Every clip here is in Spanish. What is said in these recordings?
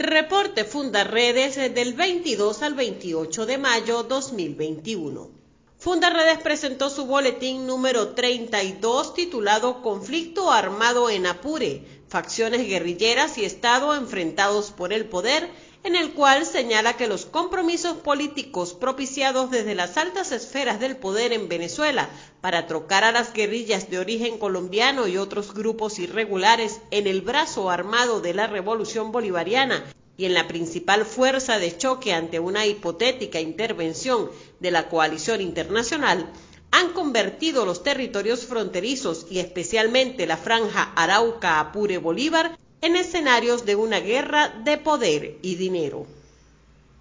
Reporte Fundarredes del 22 al 28 de mayo 2021. Fundarredes presentó su boletín número 32 titulado Conflicto armado en Apure, facciones guerrilleras y Estado enfrentados por el poder, en el cual señala que los compromisos políticos propiciados desde las altas esferas del poder en Venezuela para trocar a las guerrillas de origen colombiano y otros grupos irregulares en el brazo armado de la revolución bolivariana y en la principal fuerza de choque ante una hipotética intervención de la coalición internacional, han convertido los territorios fronterizos y especialmente la franja Arauca-Apure-Bolívar en escenarios de una guerra de poder y dinero.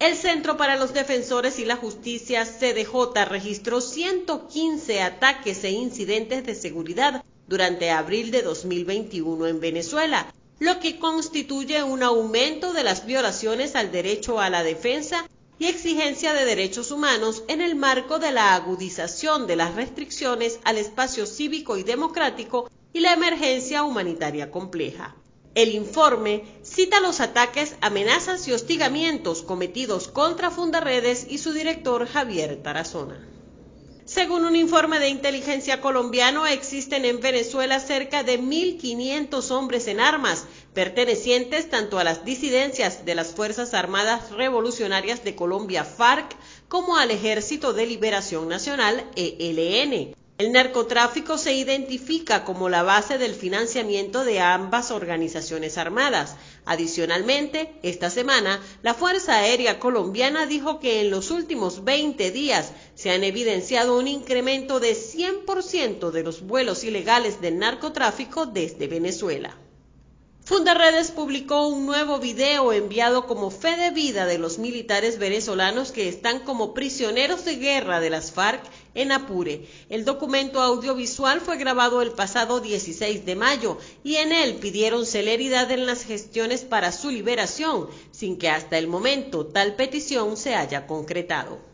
El Centro para los Defensores y la Justicia, CDJ, registró 115 ataques e incidentes de seguridad durante abril de 2021 en Venezuela, lo que constituye un aumento de las violaciones al derecho a la defensa y exigencia de derechos humanos en el marco de la agudización de las restricciones al espacio cívico y democrático y la emergencia humanitaria compleja. El informe cita los ataques, amenazas y hostigamientos cometidos contra Fundaredes y su director Javier Tarazona. Según un informe de inteligencia colombiano, existen en Venezuela cerca de 1.500 hombres en armas, pertenecientes tanto a las disidencias de las Fuerzas Armadas Revolucionarias de Colombia FARC como al Ejército de Liberación Nacional ELN. El narcotráfico se identifica como la base del financiamiento de ambas organizaciones armadas. Adicionalmente, esta semana, la Fuerza Aérea Colombiana dijo que en los últimos 20 días se han evidenciado un incremento de 100% de los vuelos ilegales del narcotráfico desde Venezuela. Fundaredes publicó un nuevo video enviado como fe de vida de los militares venezolanos que están como prisioneros de guerra de las FARC en Apure. El documento audiovisual fue grabado el pasado 16 de mayo y en él pidieron celeridad en las gestiones para su liberación, sin que hasta el momento tal petición se haya concretado.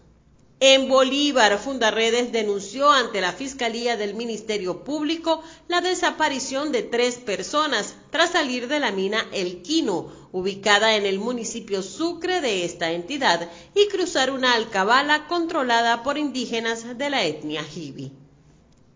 En Bolívar, Fundarredes denunció ante la Fiscalía del Ministerio Público la desaparición de tres personas tras salir de la mina El Quino, ubicada en el municipio Sucre de esta entidad, y cruzar una alcabala controlada por indígenas de la etnia Jibi.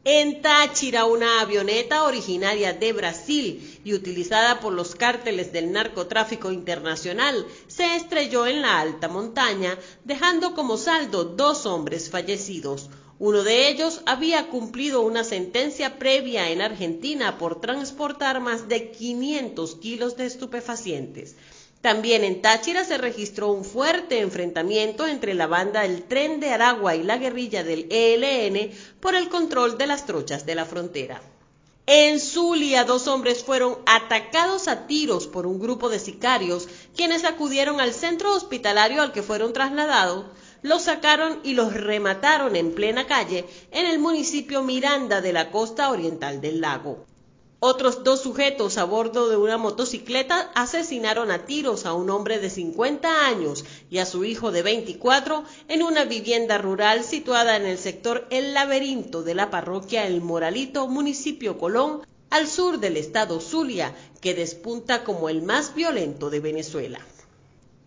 En Táchira, una avioneta originaria de Brasil y utilizada por los cárteles del narcotráfico internacional se estrelló en la alta montaña, dejando como saldo dos hombres fallecidos. Uno de ellos había cumplido una sentencia previa en Argentina por transportar más de 500 kilos de estupefacientes. También en Táchira se registró un fuerte enfrentamiento entre la banda del Tren de Aragua y la guerrilla del ELN por el control de las trochas de la frontera. En Zulia, dos hombres fueron atacados a tiros por un grupo de sicarios, quienes acudieron al centro hospitalario al que fueron trasladados, los sacaron y los remataron en plena calle en el municipio Miranda de la costa oriental del lago. Otros dos sujetos a bordo de una motocicleta asesinaron a tiros a un hombre de 50 años y a su hijo de 24 en una vivienda rural situada en el sector El Laberinto de la parroquia El Moralito, municipio Colón, al sur del estado Zulia, que despunta como el más violento de Venezuela.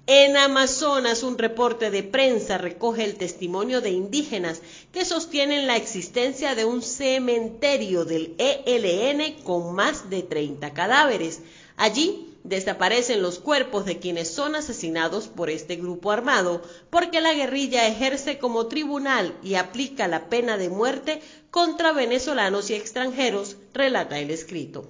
En Amazonas, un reporte de prensa recoge el testimonio de indígenas que sostienen la existencia de un cementerio del ELN con más de 30 cadáveres. Allí desaparecen los cuerpos de quienes son asesinados por este grupo armado, porque la guerrilla ejerce como tribunal y aplica la pena de muerte contra venezolanos y extranjeros, relata el escrito.